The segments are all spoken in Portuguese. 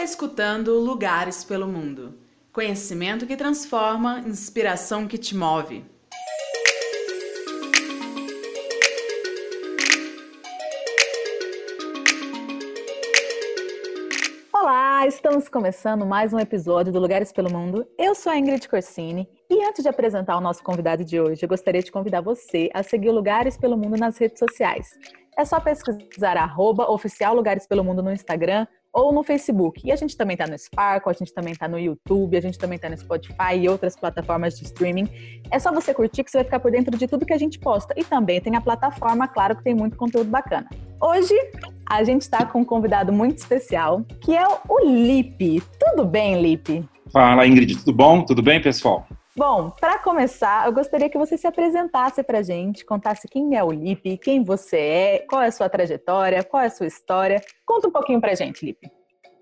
está escutando Lugares pelo Mundo. Conhecimento que transforma, inspiração que te move. Olá, estamos começando mais um episódio do Lugares pelo Mundo. Eu sou a Ingrid Corsini e antes de apresentar o nosso convidado de hoje, eu gostaria de convidar você a seguir Lugares pelo Mundo nas redes sociais. É só pesquisar arroba oficial Lugares pelo Mundo no Instagram ou no Facebook. E a gente também está no Sparkle, a gente também está no YouTube, a gente também está no Spotify e outras plataformas de streaming. É só você curtir que você vai ficar por dentro de tudo que a gente posta. E também tem a plataforma, claro, que tem muito conteúdo bacana. Hoje a gente está com um convidado muito especial, que é o Lipe. Tudo bem, Lipe? Fala, Ingrid, tudo bom? Tudo bem, pessoal? Bom, para começar, eu gostaria que você se apresentasse para a gente, contasse quem é o Lipe, quem você é, qual é a sua trajetória, qual é a sua história. Conta um pouquinho para a gente, Lipe.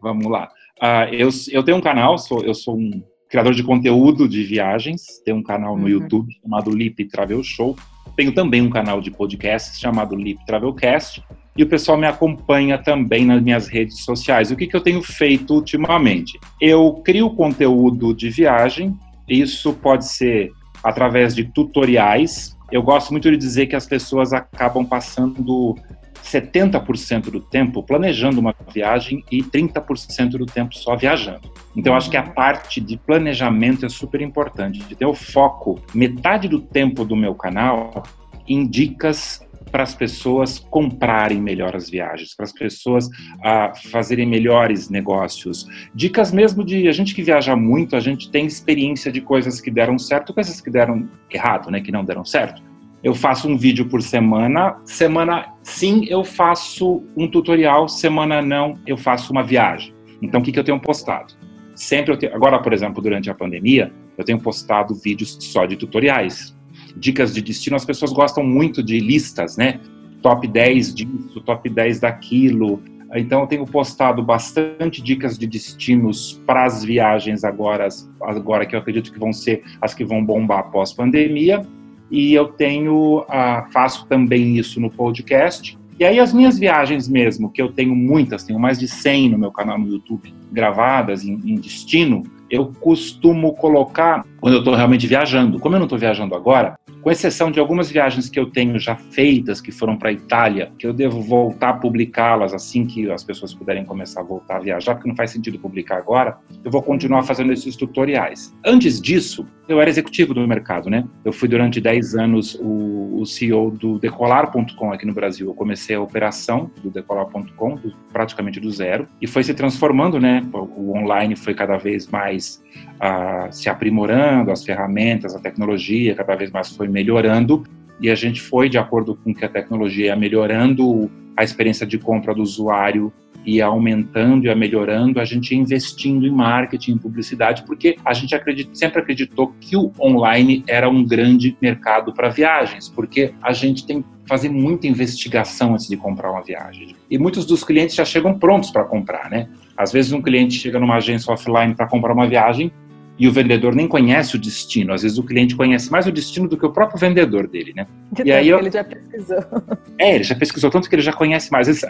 Vamos lá. Uh, eu, eu tenho um canal, sou, eu sou um criador de conteúdo de viagens, tenho um canal no uhum. YouTube chamado Lipe Travel Show. Tenho também um canal de podcast chamado Lipe Travelcast. E o pessoal me acompanha também nas minhas redes sociais. O que, que eu tenho feito ultimamente? Eu crio conteúdo de viagem, isso pode ser através de tutoriais. Eu gosto muito de dizer que as pessoas acabam passando 70% do tempo planejando uma viagem e 30% do tempo só viajando. Então, acho que a parte de planejamento é super importante. De ter o foco, metade do tempo do meu canal em dicas para as pessoas comprarem melhor as viagens, para as pessoas uh, fazerem melhores negócios. Dicas mesmo de a gente que viaja muito, a gente tem experiência de coisas que deram certo, coisas que deram errado, né, que não deram certo. Eu faço um vídeo por semana, semana sim eu faço um tutorial, semana não eu faço uma viagem. Então o que, que eu tenho postado? Sempre eu tenho, agora por exemplo durante a pandemia eu tenho postado vídeos só de tutoriais dicas de destino, as pessoas gostam muito de listas, né? Top 10 disso, top 10 daquilo. Então, eu tenho postado bastante dicas de destinos para as viagens agora, agora que eu acredito que vão ser as que vão bombar após pandemia. E eu tenho, uh, faço também isso no podcast. E aí, as minhas viagens mesmo, que eu tenho muitas, tenho mais de 100 no meu canal no YouTube gravadas em, em destino, eu costumo colocar quando eu estou realmente viajando. Como eu não estou viajando agora, com exceção de algumas viagens que eu tenho já feitas, que foram para a Itália, que eu devo voltar a publicá-las assim que as pessoas puderem começar a voltar a viajar, porque não faz sentido publicar agora, eu vou continuar fazendo esses tutoriais. Antes disso, eu era executivo do mercado, né? Eu fui durante 10 anos o, o CEO do Decolar.com aqui no Brasil. Eu comecei a operação do Decolar.com praticamente do zero e foi se transformando, né? O online foi cada vez mais uh, se aprimorando, as ferramentas, a tecnologia cada vez mais foi melhorando e a gente foi de acordo com que a tecnologia ia melhorando a experiência de compra do usuário ia aumentando e melhorando, a gente ia investindo em marketing, em publicidade, porque a gente acredita, sempre acreditou que o online era um grande mercado para viagens, porque a gente tem fazer muita investigação antes de comprar uma viagem. E muitos dos clientes já chegam prontos para comprar, né? Às vezes um cliente chega numa agência offline para comprar uma viagem e o vendedor nem conhece o destino. Às vezes o cliente conhece mais o destino do que o próprio vendedor dele, né? De e aí eu... ele já pesquisou. É, ele já pesquisou tanto que ele já conhece mais.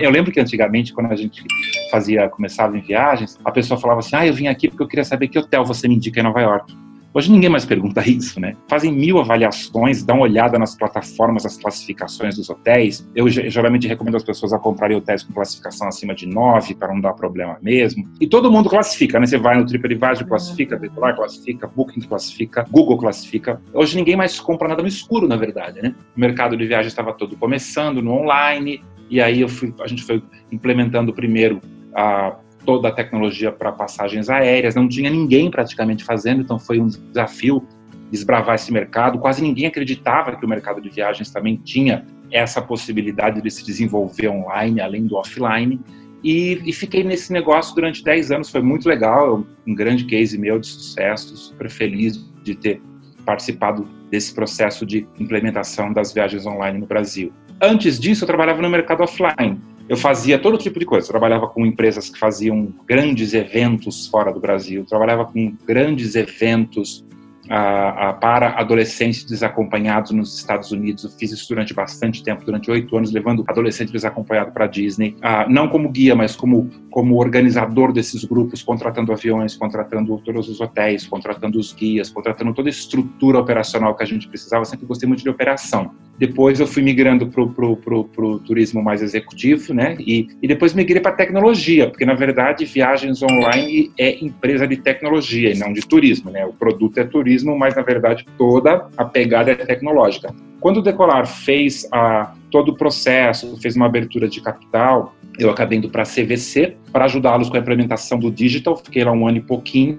Eu lembro que antigamente, quando a gente fazia, começava em viagens, a pessoa falava assim: "Ah, eu vim aqui porque eu queria saber que hotel você me indica em Nova York". Hoje ninguém mais pergunta isso, né? Fazem mil avaliações, dão uma olhada nas plataformas, as classificações dos hotéis. Eu geralmente recomendo as pessoas a comprarem hotéis com classificação acima de 9 para não dar problema mesmo. E todo mundo classifica, né? Você vai no TripAdvisor, classifica, Decolar classifica, Booking classifica, Google classifica. Hoje ninguém mais compra nada no escuro, na verdade, né? O mercado de viagem estava todo começando no online, e aí fui, a gente foi implementando primeiro a toda a tecnologia para passagens aéreas, não tinha ninguém praticamente fazendo, então foi um desafio desbravar esse mercado. Quase ninguém acreditava que o mercado de viagens também tinha essa possibilidade de se desenvolver online, além do offline. E, e fiquei nesse negócio durante 10 anos, foi muito legal, um grande case meu de sucesso, super feliz de ter participado desse processo de implementação das viagens online no Brasil. Antes disso, eu trabalhava no mercado offline eu fazia todo tipo de coisa. Trabalhava com empresas que faziam grandes eventos fora do Brasil, trabalhava com grandes eventos a, a, para adolescentes desacompanhados nos Estados Unidos. Eu fiz isso durante bastante tempo, durante oito anos, levando adolescente desacompanhado para Disney, ah, não como guia, mas como, como organizador desses grupos, contratando aviões, contratando todos os hotéis, contratando os guias, contratando toda a estrutura operacional que a gente precisava. Sempre gostei muito de operação. Depois eu fui migrando para o turismo mais executivo, né? E, e depois migrei para tecnologia, porque na verdade viagens online é empresa de tecnologia e não de turismo, né? O produto é turismo, mas na verdade toda a pegada é tecnológica. Quando o Decolar fez a, todo o processo, fez uma abertura de capital, eu acabei indo para a CVC para ajudá-los com a implementação do digital. Fiquei lá um ano e pouquinho.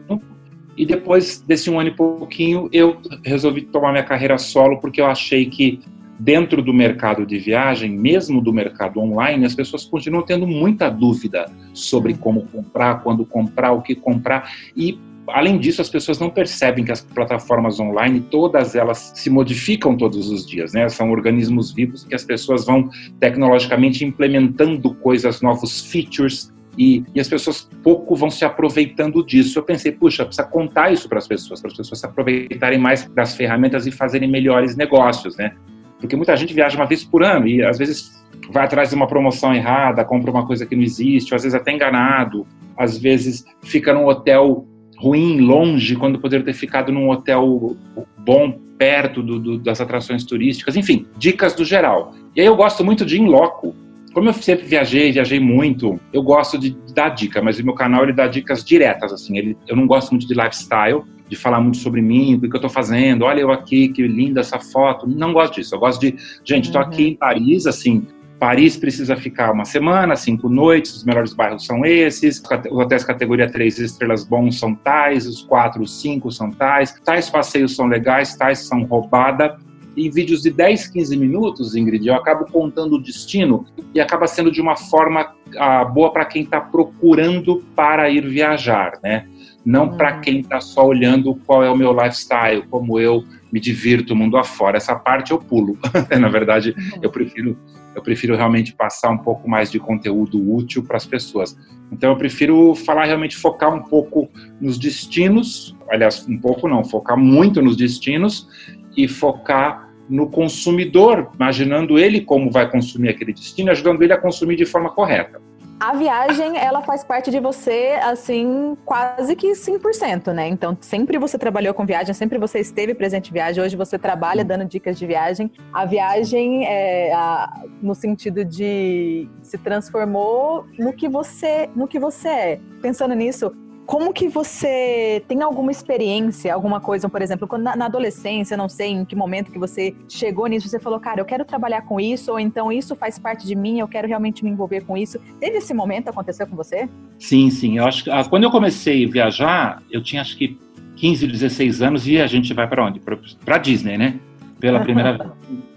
E depois desse um ano e pouquinho, eu resolvi tomar minha carreira solo porque eu achei que dentro do mercado de viagem, mesmo do mercado online, as pessoas continuam tendo muita dúvida sobre como comprar, quando comprar, o que comprar. E, além disso, as pessoas não percebem que as plataformas online, todas elas se modificam todos os dias, né? São organismos vivos que as pessoas vão tecnologicamente implementando coisas, novos features, e, e, as pessoas pouco vão se aproveitando disso. Eu pensei, puxa, precisa contar isso para as pessoas, para as pessoas se aproveitarem mais das ferramentas e fazerem melhores negócios, né? Porque muita gente viaja uma vez por ano e às vezes vai atrás de uma promoção errada, compra uma coisa que não existe, ou às vezes até enganado, às vezes fica num hotel ruim, longe, quando poderia ter ficado num hotel bom, perto do, do, das atrações turísticas, enfim, dicas do geral. E aí eu gosto muito de in loco. Como eu sempre viajei, viajei muito, eu gosto de dar dica, mas o meu canal ele dá dicas diretas, assim. Ele, eu não gosto muito de lifestyle, de falar muito sobre mim, o que eu estou fazendo, olha eu aqui, que linda essa foto. Não gosto disso. Eu gosto de, gente, estou uhum. aqui em Paris, assim, Paris precisa ficar uma semana, cinco noites, os melhores bairros são esses, os hotéis categoria 3 estrelas bons são tais, os 4, os 5 são tais, tais passeios são legais, tais são roubada. Em vídeos de 10, 15 minutos, Ingrid, eu acabo contando o destino e acaba sendo de uma forma ah, boa para quem está procurando para ir viajar, né? não uhum. para quem está só olhando qual é o meu lifestyle, como eu me divirto mundo afora. Essa parte eu pulo. Na verdade, uhum. eu prefiro eu prefiro realmente passar um pouco mais de conteúdo útil para as pessoas. Então eu prefiro falar realmente focar um pouco nos destinos, aliás, um pouco não, focar muito nos destinos e focar no consumidor, imaginando ele como vai consumir aquele destino, ajudando ele a consumir de forma correta a viagem, ela faz parte de você, assim, quase que 100%, né? Então, sempre você trabalhou com viagem, sempre você esteve presente em viagem, hoje você trabalha dando dicas de viagem. A viagem, é, a, no sentido de se transformou no que você, no que você é. Pensando nisso, como que você tem alguma experiência, alguma coisa, por exemplo, quando na, na, adolescência, não sei em que momento que você chegou nisso, você falou, cara, eu quero trabalhar com isso, ou então isso faz parte de mim, eu quero realmente me envolver com isso. Teve esse momento aconteceu com você? Sim, sim. Eu acho que ah, quando eu comecei a viajar, eu tinha acho que 15, 16 anos e a gente vai para onde? Para Disney, né? Pela primeira vez.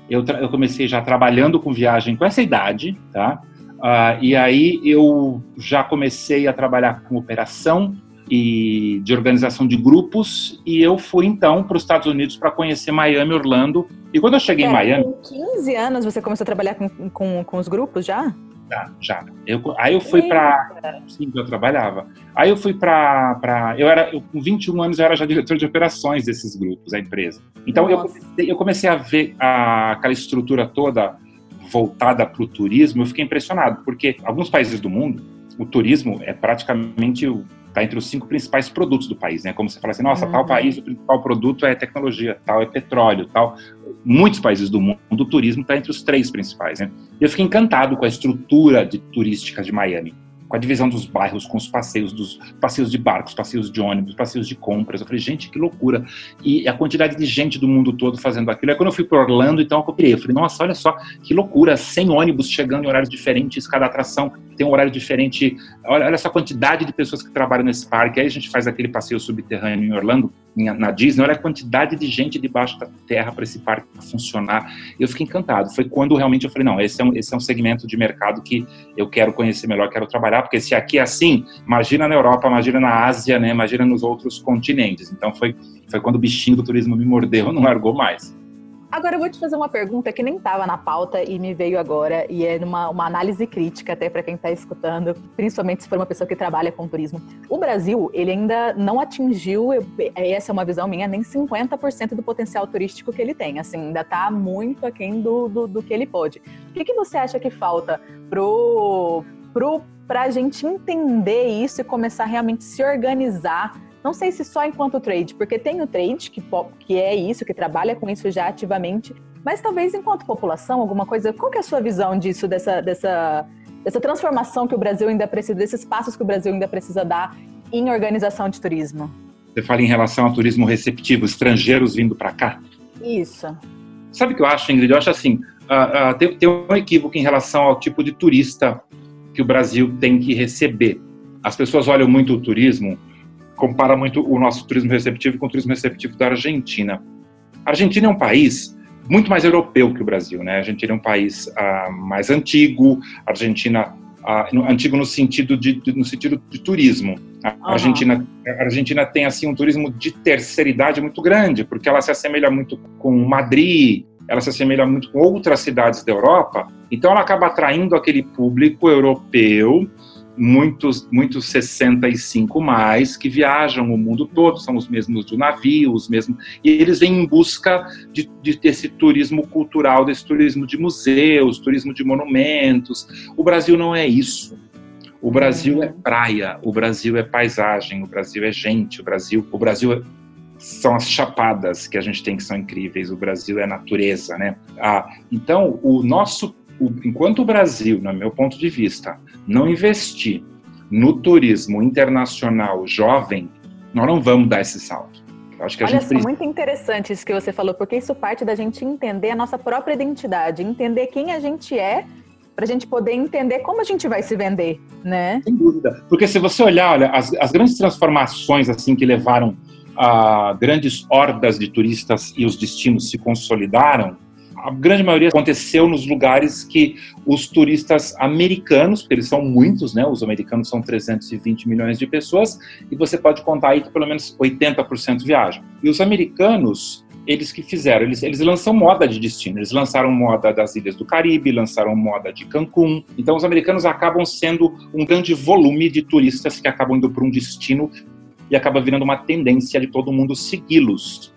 Eu, eu comecei já trabalhando com viagem com essa idade, tá? Uh, e aí eu já comecei a trabalhar com operação e de organização de grupos e eu fui então para os Estados Unidos para conhecer Miami, Orlando. E quando eu cheguei é, em Miami, com 15 anos você começou a trabalhar com, com, com os grupos já? Já, já. Eu, aí eu fui para sim, eu trabalhava. Aí eu fui para eu era eu, com 21 anos eu era já diretor de operações desses grupos, a empresa. Então eu comecei, eu comecei a ver a, aquela estrutura toda voltada para o turismo, eu fiquei impressionado, porque alguns países do mundo, o turismo é praticamente está entre os cinco principais produtos do país, né? Como você fala assim, nossa, uhum. tal país o principal produto é tecnologia, tal é petróleo, tal. Muitos países do mundo, o turismo está entre os três principais, né? E eu fiquei encantado com a estrutura de turística de Miami com a divisão dos bairros, com os passeios, dos passeios de barcos, passeios de ônibus, passeios de compras. Eu falei, gente, que loucura. E a quantidade de gente do mundo todo fazendo aquilo. Aí quando eu fui para Orlando, então eu pirei. Eu falei, nossa, olha só, que loucura. 100 ônibus chegando em horários diferentes, cada atração tem um horário diferente. Olha, olha essa quantidade de pessoas que trabalham nesse parque. Aí a gente faz aquele passeio subterrâneo em Orlando, na Disney. Olha a quantidade de gente debaixo da terra para esse parque funcionar. Eu fiquei encantado. Foi quando realmente eu falei, não, esse é um, esse é um segmento de mercado que eu quero conhecer melhor, quero trabalhar porque se aqui é assim, imagina na Europa, imagina na Ásia, né? Imagina nos outros continentes. Então foi foi quando o bichinho do turismo me mordeu, não largou mais. Agora eu vou te fazer uma pergunta que nem estava na pauta e me veio agora, e é uma, uma análise crítica até para quem está escutando, principalmente se for uma pessoa que trabalha com turismo. O Brasil, ele ainda não atingiu, essa é uma visão minha, nem 50% do potencial turístico que ele tem. Assim, ainda está muito aquém do, do, do, que ele pode. O que, que você acha que falta pro, pro, para a gente entender isso e começar a realmente se organizar não sei se só enquanto trade, porque tem o trade, que, que é isso, que trabalha com isso já ativamente, mas talvez enquanto população, alguma coisa. Qual é a sua visão disso, dessa, dessa, dessa transformação que o Brasil ainda precisa, desses passos que o Brasil ainda precisa dar em organização de turismo? Você fala em relação ao turismo receptivo, estrangeiros vindo para cá? Isso. Sabe o que eu acho, Ingrid? Eu acho assim, uh, uh, tem, tem um equívoco em relação ao tipo de turista que o Brasil tem que receber. As pessoas olham muito o turismo compara muito o nosso turismo receptivo com o turismo receptivo da Argentina. A Argentina é um país muito mais europeu que o Brasil, né? A Argentina é um país ah, mais antigo, a Argentina ah, no, antigo no sentido de, de, no sentido de turismo. A uhum. Argentina, a Argentina tem assim um turismo de terceira idade muito grande, porque ela se assemelha muito com Madrid, ela se assemelha muito com outras cidades da Europa. Então ela acaba atraindo aquele público europeu muitos, muitos 65 mais que viajam o mundo todo, são os mesmos do navio, os mesmos, e eles vêm em busca de, de, desse turismo cultural, desse turismo de museus, turismo de monumentos. O Brasil não é isso. O Brasil é praia, o Brasil é paisagem, o Brasil é gente, o Brasil, o Brasil é são as chapadas que a gente tem que são incríveis. O Brasil é natureza, né? Ah, então, o nosso enquanto o Brasil, no meu ponto de vista, não investir no turismo internacional jovem, nós não vamos dar esse salto. Eu acho que Olha a gente só, muito interessante isso que você falou, porque isso parte da gente entender a nossa própria identidade, entender quem a gente é, para a gente poder entender como a gente vai se vender, né? Sem dúvida. Porque se você olhar, olha, as, as grandes transformações assim que levaram a grandes hordas de turistas e os destinos se consolidaram, a grande maioria aconteceu nos lugares que os turistas americanos, porque eles são muitos, né? Os americanos são 320 milhões de pessoas, e você pode contar aí que pelo menos 80% viajam. E os americanos, eles que fizeram, eles, eles lançam moda de destino, eles lançaram moda das ilhas do Caribe, lançaram moda de Cancún. Então os americanos acabam sendo um grande volume de turistas que acabam indo para um destino e acaba virando uma tendência de todo mundo segui-los.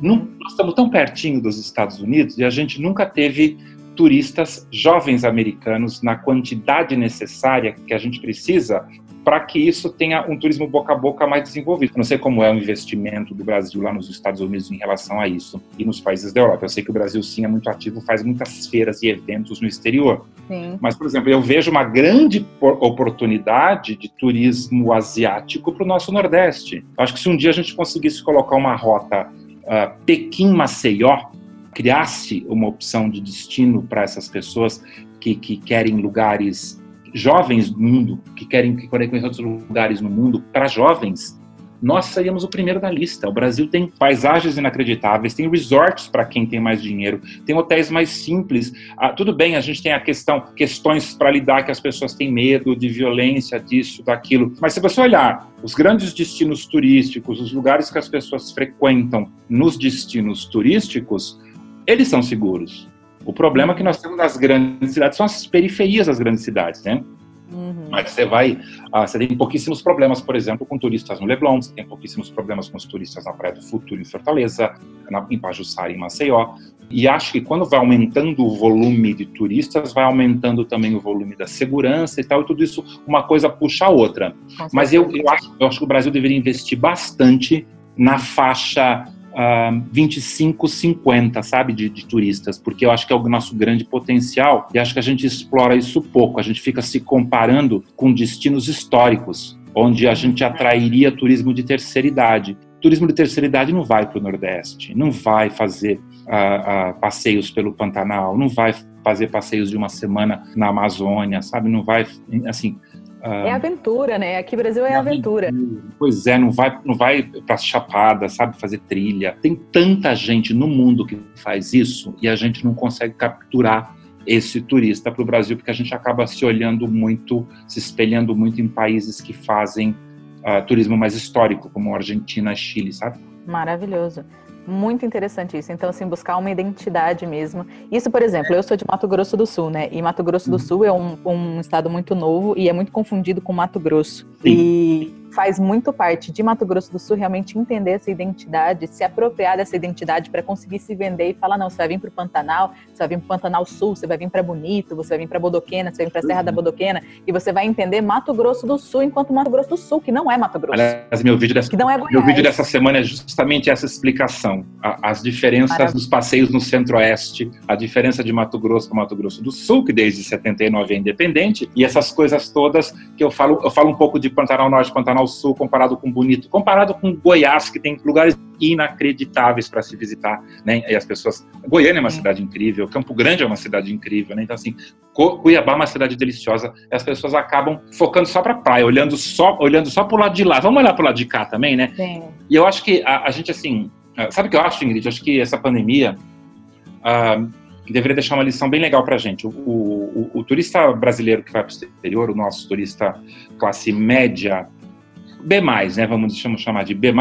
Nós estamos tão pertinho dos Estados Unidos e a gente nunca teve turistas jovens americanos na quantidade necessária que a gente precisa para que isso tenha um turismo boca a boca mais desenvolvido. Eu não sei como é o investimento do Brasil lá nos Estados Unidos em relação a isso e nos países da Europa. Eu sei que o Brasil sim é muito ativo, faz muitas feiras e eventos no exterior. Sim. Mas, por exemplo, eu vejo uma grande oportunidade de turismo asiático para o nosso Nordeste. Acho que se um dia a gente conseguisse colocar uma rota uh, Pequim-Maceió criasse uma opção de destino para essas pessoas que, que querem lugares jovens do mundo, que querem, que conhecer outros lugares no mundo, para jovens, nós seríamos o primeiro da lista. O Brasil tem paisagens inacreditáveis, tem resorts para quem tem mais dinheiro, tem hotéis mais simples. Ah, tudo bem, a gente tem a questão, questões para lidar que as pessoas têm medo de violência, disso, daquilo. Mas se você olhar os grandes destinos turísticos, os lugares que as pessoas frequentam nos destinos turísticos, eles são seguros. O problema é que nós temos nas grandes cidades são as periferias das grandes cidades, né? Uhum. Mas você vai, ah, você tem pouquíssimos problemas, por exemplo, com turistas no Leblon, você tem pouquíssimos problemas com os turistas na Praia do Futuro, em Fortaleza, na, em Pajuçara, em Maceió. E acho que quando vai aumentando o volume de turistas, vai aumentando também o volume da segurança e tal, e tudo isso, uma coisa puxa a outra. Mas eu, eu, acho, eu acho que o Brasil deveria investir bastante na faixa uh, 25, 50, sabe, de, de, turistas, porque eu acho que é o nosso grande potencial e acho que a gente explora isso pouco. A gente fica se comparando com destinos históricos, onde a gente atrairia turismo de terceira idade. Turismo de terceira idade não vai para o Nordeste, não vai fazer uh, uh, passeios pelo Pantanal, não vai fazer passeios de uma semana na Amazônia, sabe? Não vai, assim, é aventura, né? Aqui no Brasil é, é aventura. aventura. Pois é, não vai, não vai para chapada, sabe, fazer trilha. Tem tanta gente no mundo que faz isso e a gente não consegue capturar esse turista para o Brasil porque a gente acaba se olhando muito, se espelhando muito em países que fazem uh, turismo mais histórico, como Argentina, Chile, sabe? Maravilhoso. Muito interessante isso. Então, assim, buscar uma identidade mesmo. Isso, por exemplo, eu sou de Mato Grosso do Sul, né? E Mato Grosso do uhum. Sul é um, um estado muito novo e é muito confundido com Mato Grosso. Sim. E faz muito parte de Mato Grosso do Sul realmente entender essa identidade, se apropriar dessa identidade para conseguir se vender e falar: não, você vai vir para o Pantanal, você vai vir para o Pantanal Sul, você vai vir para Bonito, você vai vir para Bodoquena, você vai vir para a Serra uhum. da Bodoquena, e você vai entender Mato Grosso do Sul enquanto Mato Grosso do Sul, que não é Mato Grosso. Aliás, meu vídeo dessa, que não é meu vídeo dessa semana é justamente essa explicação: as diferenças Maravilha. dos passeios no Centro-Oeste, a diferença de Mato Grosso para Mato Grosso do Sul, que desde 79 é independente, e essas coisas todas que eu falo, eu falo um pouco de Pantanal Norte, Pantanal Pantanal Sul comparado com Bonito, comparado com Goiás, que tem lugares inacreditáveis para se visitar, né? E as pessoas. Goiânia é uma cidade incrível, Campo Grande é uma cidade incrível, né? Então, assim, Cuiabá é uma cidade deliciosa, as pessoas acabam focando só para praia, olhando só, olhando só para o lado de lá. Vamos olhar para o lado de cá também, né? Sim. E eu acho que a, a gente, assim, sabe o que eu acho, Ingrid? Eu acho que essa pandemia. Uh, deveria deixar uma lição bem legal para a gente. O, o, o, turista brasileiro que vai para o exterior, o nosso turista classe média, B+, né, vamos chamar de B+,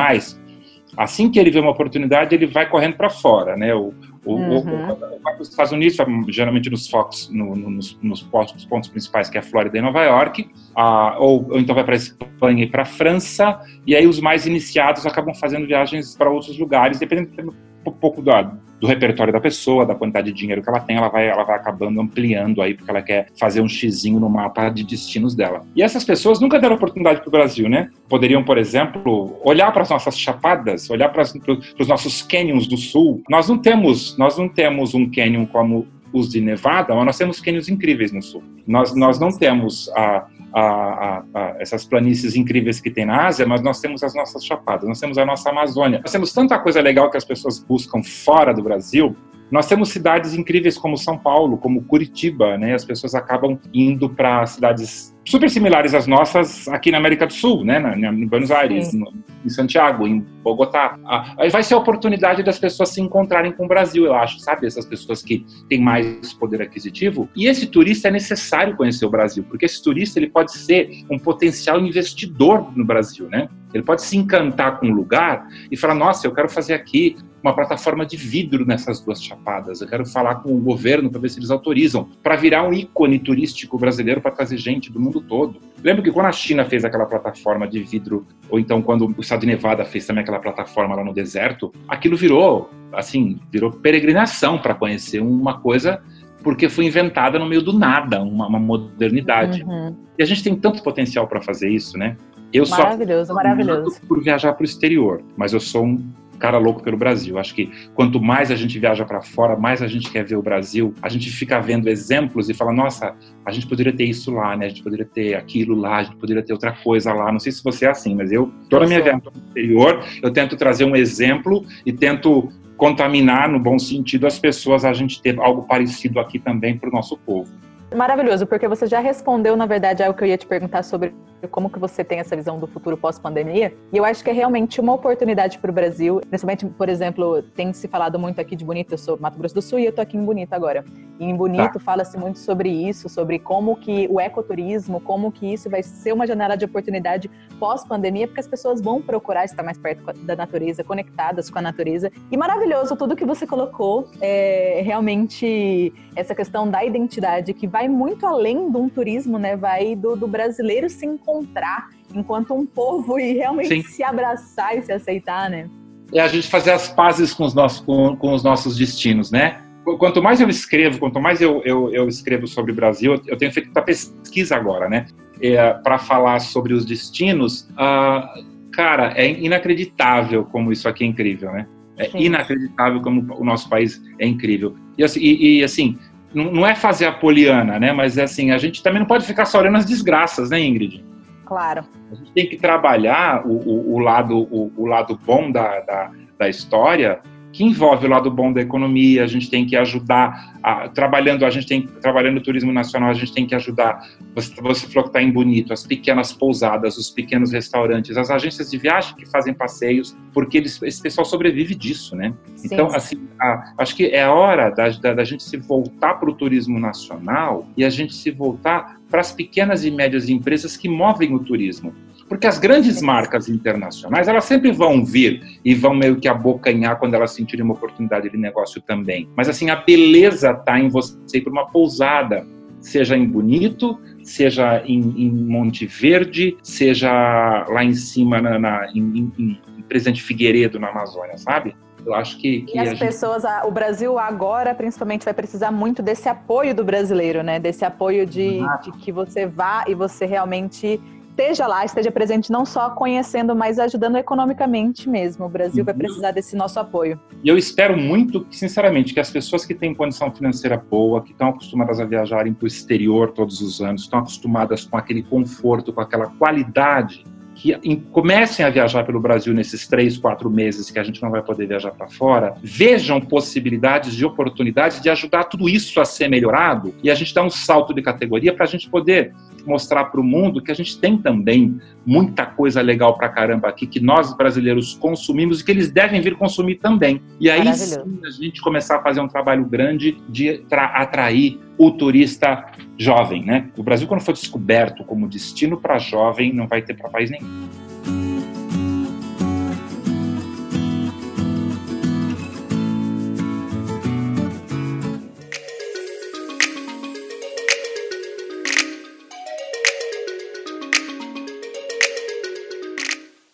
assim que ele vê uma oportunidade, ele vai correndo para fora, né? O, o, uhum. o, vai para os Estados Unidos, geralmente nos focos, no, no, nos, nos pontos, pontos, principais, que é Flórida e Nova York, ah, ou, ou, então vai para a Espanha e para a França, e aí os mais iniciados acabam fazendo viagens para outros lugares, dependendo um pouco do, do repertório da pessoa, da quantidade de dinheiro que ela tem, ela vai, ela vai acabando ampliando aí, porque ela quer fazer um xizinho no mapa de destinos dela. E essas pessoas nunca deram oportunidade para o Brasil, né? Poderiam, por exemplo, olhar para as nossas chapadas, olhar para os nossos canyons do sul. Nós não temos, nós não temos um canyon como os de Nevada, mas nós temos canyons incríveis no sul. Nós, nós não temos a a, a, a, essas planícies incríveis que tem na Ásia, mas nós temos as nossas chapadas, nós temos a nossa Amazônia. Nós temos tanta coisa legal que as pessoas buscam fora do Brasil. Nós temos cidades incríveis como São Paulo, como Curitiba, né? As pessoas acabam indo para cidades super similares às nossas aqui na América do Sul, né, na, em Buenos Aires, no, em Santiago, em Bogotá. Aí vai ser a oportunidade das pessoas se encontrarem com o Brasil, eu acho, sabe? Essas pessoas que têm mais poder aquisitivo. E esse turista é necessário conhecer o Brasil, porque esse turista ele pode ser um potencial investidor no Brasil, né? Ele pode se encantar com um lugar e falar: nossa, eu quero fazer aqui uma plataforma de vidro nessas duas chapadas. Eu quero falar com o governo para ver se eles autorizam, para virar um ícone turístico brasileiro para trazer gente do mundo todo. Lembro que quando a China fez aquela plataforma de vidro, ou então quando o estado de Nevada fez também aquela plataforma lá no deserto, aquilo virou, assim, virou peregrinação para conhecer uma coisa porque foi inventada no meio do nada, uma, uma modernidade. Uhum. E a gente tem tanto potencial para fazer isso, né? Eu maravilhoso, só maravilhoso. por viajar para o exterior, mas eu sou um cara louco pelo Brasil. Acho que quanto mais a gente viaja para fora, mais a gente quer ver o Brasil. A gente fica vendo exemplos e fala: nossa, a gente poderia ter isso lá, né? A gente poderia ter aquilo lá, a gente poderia ter outra coisa lá. Não sei se você é assim, mas eu, toda a minha viagem no exterior, eu tento trazer um exemplo e tento contaminar, no bom sentido, as pessoas a gente ter algo parecido aqui também para o nosso povo. Maravilhoso, porque você já respondeu, na verdade, algo que eu ia te perguntar sobre como que você tem essa visão do futuro pós-pandemia. E eu acho que é realmente uma oportunidade para o Brasil, principalmente, por exemplo, tem se falado muito aqui de Bonito, eu sou Mato Grosso do Sul e eu tô aqui em Bonito agora. E em Bonito tá. fala-se muito sobre isso, sobre como que o ecoturismo, como que isso vai ser uma janela de oportunidade pós-pandemia, porque as pessoas vão procurar estar mais perto da natureza, conectadas com a natureza. E maravilhoso tudo que você colocou, é realmente essa questão da identidade que vai muito além de um turismo, né? Vai do, do brasileiro se encontrar enquanto um povo e realmente Sim. se abraçar e se aceitar, né? É a gente fazer as pazes com os nossos, com, com os nossos destinos, né? Quanto mais eu escrevo, quanto mais eu, eu, eu escrevo sobre o Brasil, eu tenho feito muita pesquisa agora, né? É, para falar sobre os destinos, uh, cara, é inacreditável como isso aqui é incrível, né? É Sim. inacreditável como o nosso país é incrível. E, assim, e, e, assim não, é fazer a poliana, né? Mas é assim, a gente também não pode ficar só olhando as desgraças, né, Ingrid? Claro. A gente tem que trabalhar o, o, o lado, o, o, lado bom da, da, da história que envolve o lado bom da economia, a gente tem que ajudar, a, trabalhando, a gente tem trabalhando no turismo nacional, a gente tem que ajudar, você, você falou que está em Bonito, as pequenas pousadas, os pequenos restaurantes, as agências de viagem que fazem passeios, porque eles, esse pessoal sobrevive disso, né? Sim, então, sim. assim, a, acho que é hora da, da, da gente se voltar para o turismo nacional e a gente se voltar para as pequenas e médias empresas que movem o turismo. Porque as grandes marcas internacionais, elas sempre vão vir e vão meio que abocanhar quando elas sentirem uma oportunidade de negócio também. Mas assim, a beleza está em você ir para uma pousada, seja em Bonito, seja em, em Monte Verde, seja lá em cima na, na em, em, em Presidente Figueiredo, na Amazônia, sabe? Eu acho que. que e as pessoas, gente... o Brasil agora, principalmente, vai precisar muito desse apoio do brasileiro, né? Desse apoio de, de que você vá e você realmente esteja lá, esteja presente não só conhecendo, mas ajudando economicamente mesmo. O Brasil vai uhum. precisar desse nosso apoio. E eu espero muito, sinceramente, que as pessoas que têm condição financeira boa, que estão acostumadas a viajarem para o exterior todos os anos, estão acostumadas com aquele conforto, com aquela qualidade que comecem a viajar pelo Brasil nesses três, quatro meses que a gente não vai poder viajar para fora, vejam possibilidades de oportunidades de ajudar tudo isso a ser melhorado e a gente dar um salto de categoria para a gente poder mostrar para o mundo que a gente tem também muita coisa legal para caramba aqui que nós brasileiros consumimos e que eles devem vir consumir também. E aí sim a gente começar a fazer um trabalho grande de atrair o turista jovem, né? O Brasil quando for descoberto como destino para jovem não vai ter para país nenhum.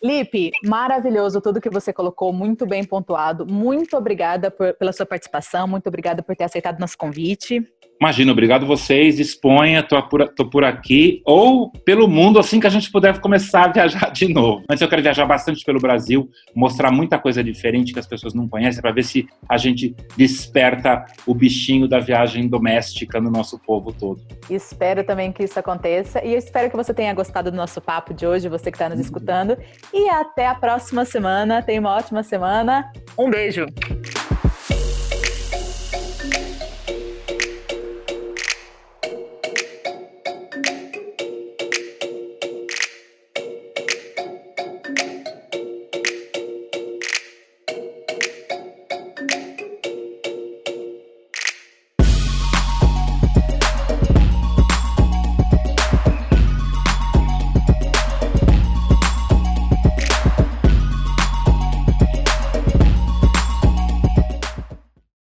Lipe, maravilhoso tudo que você colocou, muito bem pontuado. Muito obrigada por, pela sua participação, muito obrigada por ter aceitado nosso convite. Imagina, obrigado vocês, disponha, tô por, tô por aqui, ou pelo mundo, assim que a gente puder começar a viajar de novo. Mas eu quero viajar bastante pelo Brasil, mostrar muita coisa diferente que as pessoas não conhecem, para ver se a gente desperta o bichinho da viagem doméstica no nosso povo todo. Espero também que isso aconteça, e eu espero que você tenha gostado do nosso papo de hoje, você que está nos escutando, e até a próxima semana, tenha uma ótima semana, um beijo!